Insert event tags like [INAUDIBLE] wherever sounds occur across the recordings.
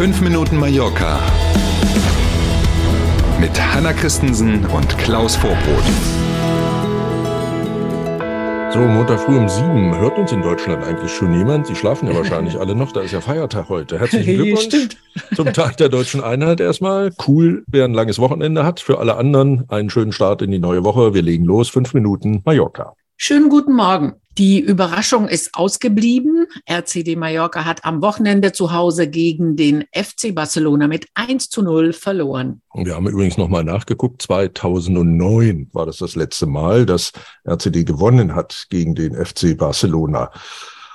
5 Minuten Mallorca mit Hanna Christensen und Klaus Vorbrot. So, Montag früh um sieben. Hört uns in Deutschland eigentlich schon jemand? Sie schlafen ja wahrscheinlich [LAUGHS] alle noch. Da ist ja Feiertag heute. Herzlichen [LAUGHS] Glückwunsch Stimmt. zum Tag der deutschen Einheit erstmal. Cool, wer ein langes Wochenende hat. Für alle anderen einen schönen Start in die neue Woche. Wir legen los. Fünf Minuten Mallorca. Schönen guten Morgen. Die Überraschung ist ausgeblieben. RCD Mallorca hat am Wochenende zu Hause gegen den FC Barcelona mit 1 zu 0 verloren. Wir haben übrigens nochmal nachgeguckt. 2009 war das das letzte Mal, dass RCD gewonnen hat gegen den FC Barcelona.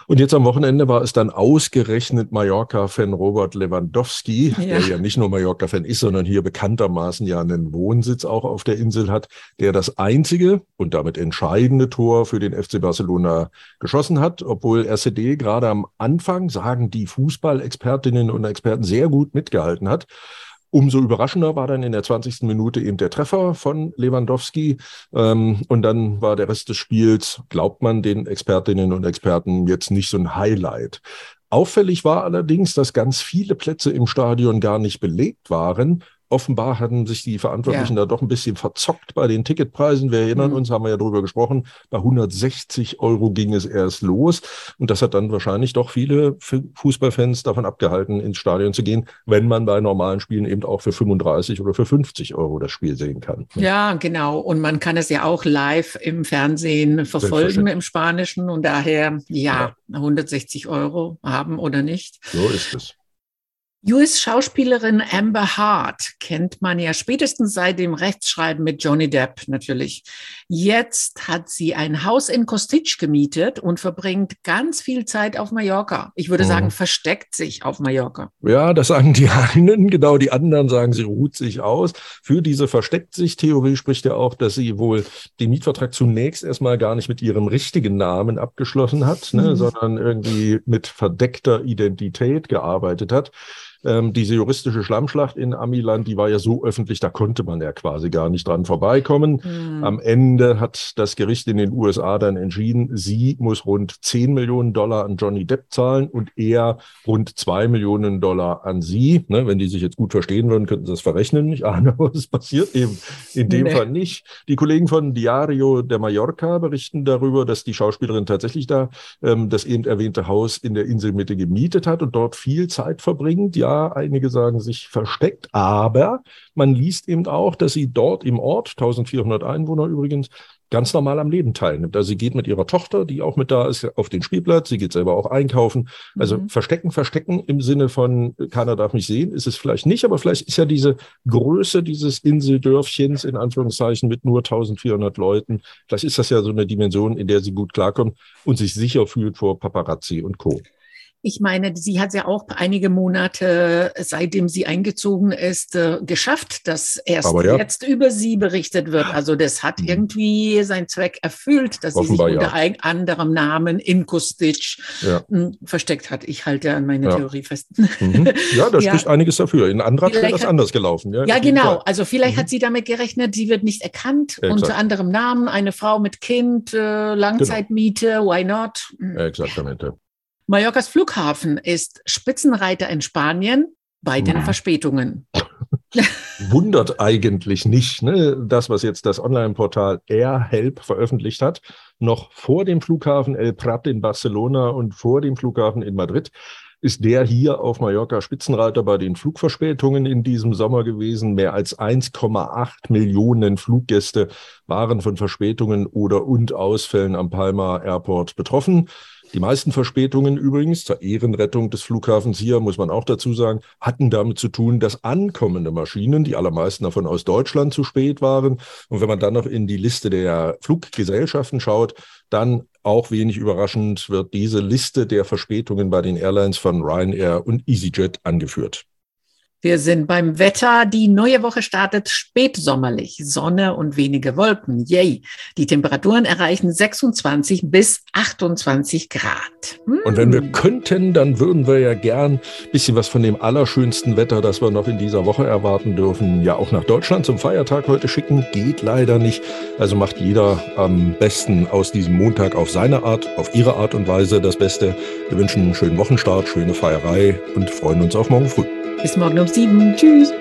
Und jetzt am Wochenende war es dann ausgerechnet Mallorca-Fan Robert Lewandowski, Ja. der ja nicht nur Mallorca-Fan ist, sondern hier bekanntermaßen ja einen Wohnsitz auch auf der Insel hat, der das einzige und damit entscheidende Tor für den FC Barcelona geschossen hat, obwohl RCD gerade am Anfang, sagen die Fußballexpertinnen und Experten, sehr gut mitgehalten hat. Umso überraschender war dann in der 20. Minute eben der Treffer von Lewandowski. Ähm, und dann war der Rest des Spiels, glaubt man den Expertinnen und Experten, jetzt nicht so ein Highlight. Auffällig war allerdings, dass ganz viele Plätze im Stadion gar nicht belegt waren. Offenbar hatten sich die Verantwortlichen da doch ein bisschen verzockt bei den Ticketpreisen. Wir erinnern Mhm. uns, haben wir ja drüber gesprochen, bei 160 Euro ging es erst los. Und das hat dann wahrscheinlich doch viele Fu- Fußballfans davon abgehalten, ins Stadion zu gehen, wenn man bei normalen Spielen eben auch für 35 oder für 50 Euro das Spiel sehen kann. Ja, genau. Und man kann es ja auch live im Fernsehen verfolgen im Spanischen und daher, ja, 160 Euro haben oder nicht. So ist es. US-Schauspielerin Amber Hart kennt man ja spätestens seit dem Rechtsschreiben mit Johnny Depp natürlich. Jetzt hat sie ein Haus in Kostitsch gemietet und verbringt ganz viel Zeit auf Mallorca. Ich würde Mhm. sagen, versteckt sich auf Mallorca. Ja, das sagen die [LAUGHS] einen, genau die anderen sagen, sie ruht sich aus. Für diese versteckt sich Theorie spricht ja auch, dass sie wohl den Mietvertrag zunächst erstmal gar nicht mit ihrem richtigen Namen abgeschlossen hat, ne, Mhm. sondern irgendwie mit verdeckter Identität gearbeitet hat. Ähm, diese juristische Schlammschlacht in Amiland, die war ja so öffentlich, da konnte man ja quasi gar nicht dran vorbeikommen. Hm. Am Ende hat das Gericht in den USA dann entschieden, sie muss rund 10 Millionen Dollar an Johnny Depp zahlen und er rund 2 Millionen Dollar an sie. Ne, wenn die sich jetzt gut verstehen würden, könnten sie das verrechnen. Ich [LAUGHS] ahne, aber es passiert eben in dem Nee. Fall nicht. Die Kollegen von Diario de Mallorca berichten darüber, dass die Schauspielerin tatsächlich da ähm, das eben erwähnte Haus in der Inselmitte gemietet hat und dort viel Zeit verbringt. Ja, einige sagen sich versteckt, aber man liest eben auch, dass sie dort im Ort, 1400 Einwohner übrigens, ganz normal am Leben teilnimmt. Also sie geht mit ihrer Tochter, die auch mit da ist, auf den Spielplatz, sie geht selber auch einkaufen. Also Mhm. verstecken, verstecken im Sinne von keiner darf mich sehen, ist es vielleicht nicht, aber vielleicht ist ja diese Größe dieses Inseldörfchens in Anführungszeichen mit nur 1400 Leuten, vielleicht ist das ja so eine Dimension, in der sie gut klarkommt und sich sicher fühlt vor Paparazzi und Co. Ich meine, sie hat ja auch einige Monate, seitdem sie eingezogen ist, äh, geschafft, dass erst ja. jetzt über sie berichtet wird. Also das hat Mhm. irgendwie seinen Zweck erfüllt, dass Offenbar sie sich ja. unter ein anderem Namen in Kostitsch Ja. mh, versteckt hat. Ich halte an meine Ja. Theorie fest. Mhm. Ja, da [LAUGHS] Ja. spricht einiges dafür. In Andratsch wäre das anders gelaufen. Ja, Ja, genau. Fall. Also vielleicht Mhm. hat sie damit gerechnet, sie wird nicht erkannt Ja, unter exakt. anderem Namen, eine Frau mit Kind, äh, Langzeitmiete, why not? Ja, exaktamente. Mallorcas Flughafen ist Spitzenreiter in Spanien bei den Mhm. Verspätungen. [LAUGHS] Wundert eigentlich nicht, ne? das, was jetzt das Online-Portal AirHelp veröffentlicht hat, noch vor dem Flughafen El Prat in Barcelona und vor dem Flughafen in Madrid, ist der hier auf Mallorca Spitzenreiter bei den Flugverspätungen in diesem Sommer gewesen. Mehr als 1,8 Millionen Fluggäste waren von Verspätungen oder und Ausfällen am Palma Airport betroffen. Die meisten Verspätungen übrigens zur Ehrenrettung des Flughafens hier, muss man auch dazu sagen, hatten damit zu tun, dass ankommende Maschinen, die allermeisten davon aus Deutschland, zu spät waren. Und wenn man dann noch in die Liste der Fluggesellschaften schaut, dann auch wenig überraschend wird diese Liste der Verspätungen bei den Airlines von Ryanair und EasyJet angeführt. Wir sind beim Wetter. Die neue Woche startet spätsommerlich. Sonne und wenige Wolken. Yay. Die Temperaturen erreichen 26 bis 28 Grad. Hm. Und wenn wir könnten, dann würden wir ja gern ein bisschen was von dem allerschönsten Wetter, das wir noch in dieser Woche erwarten dürfen, ja auch nach Deutschland zum Feiertag heute schicken. Geht leider nicht. Also macht jeder am besten aus diesem Montag auf seine Art, auf ihre Art und Weise das Beste. Wir wünschen einen schönen Wochenstart, schöne Feierei und freuen uns auf morgen früh. Bis morgen um sieben. Tschüss.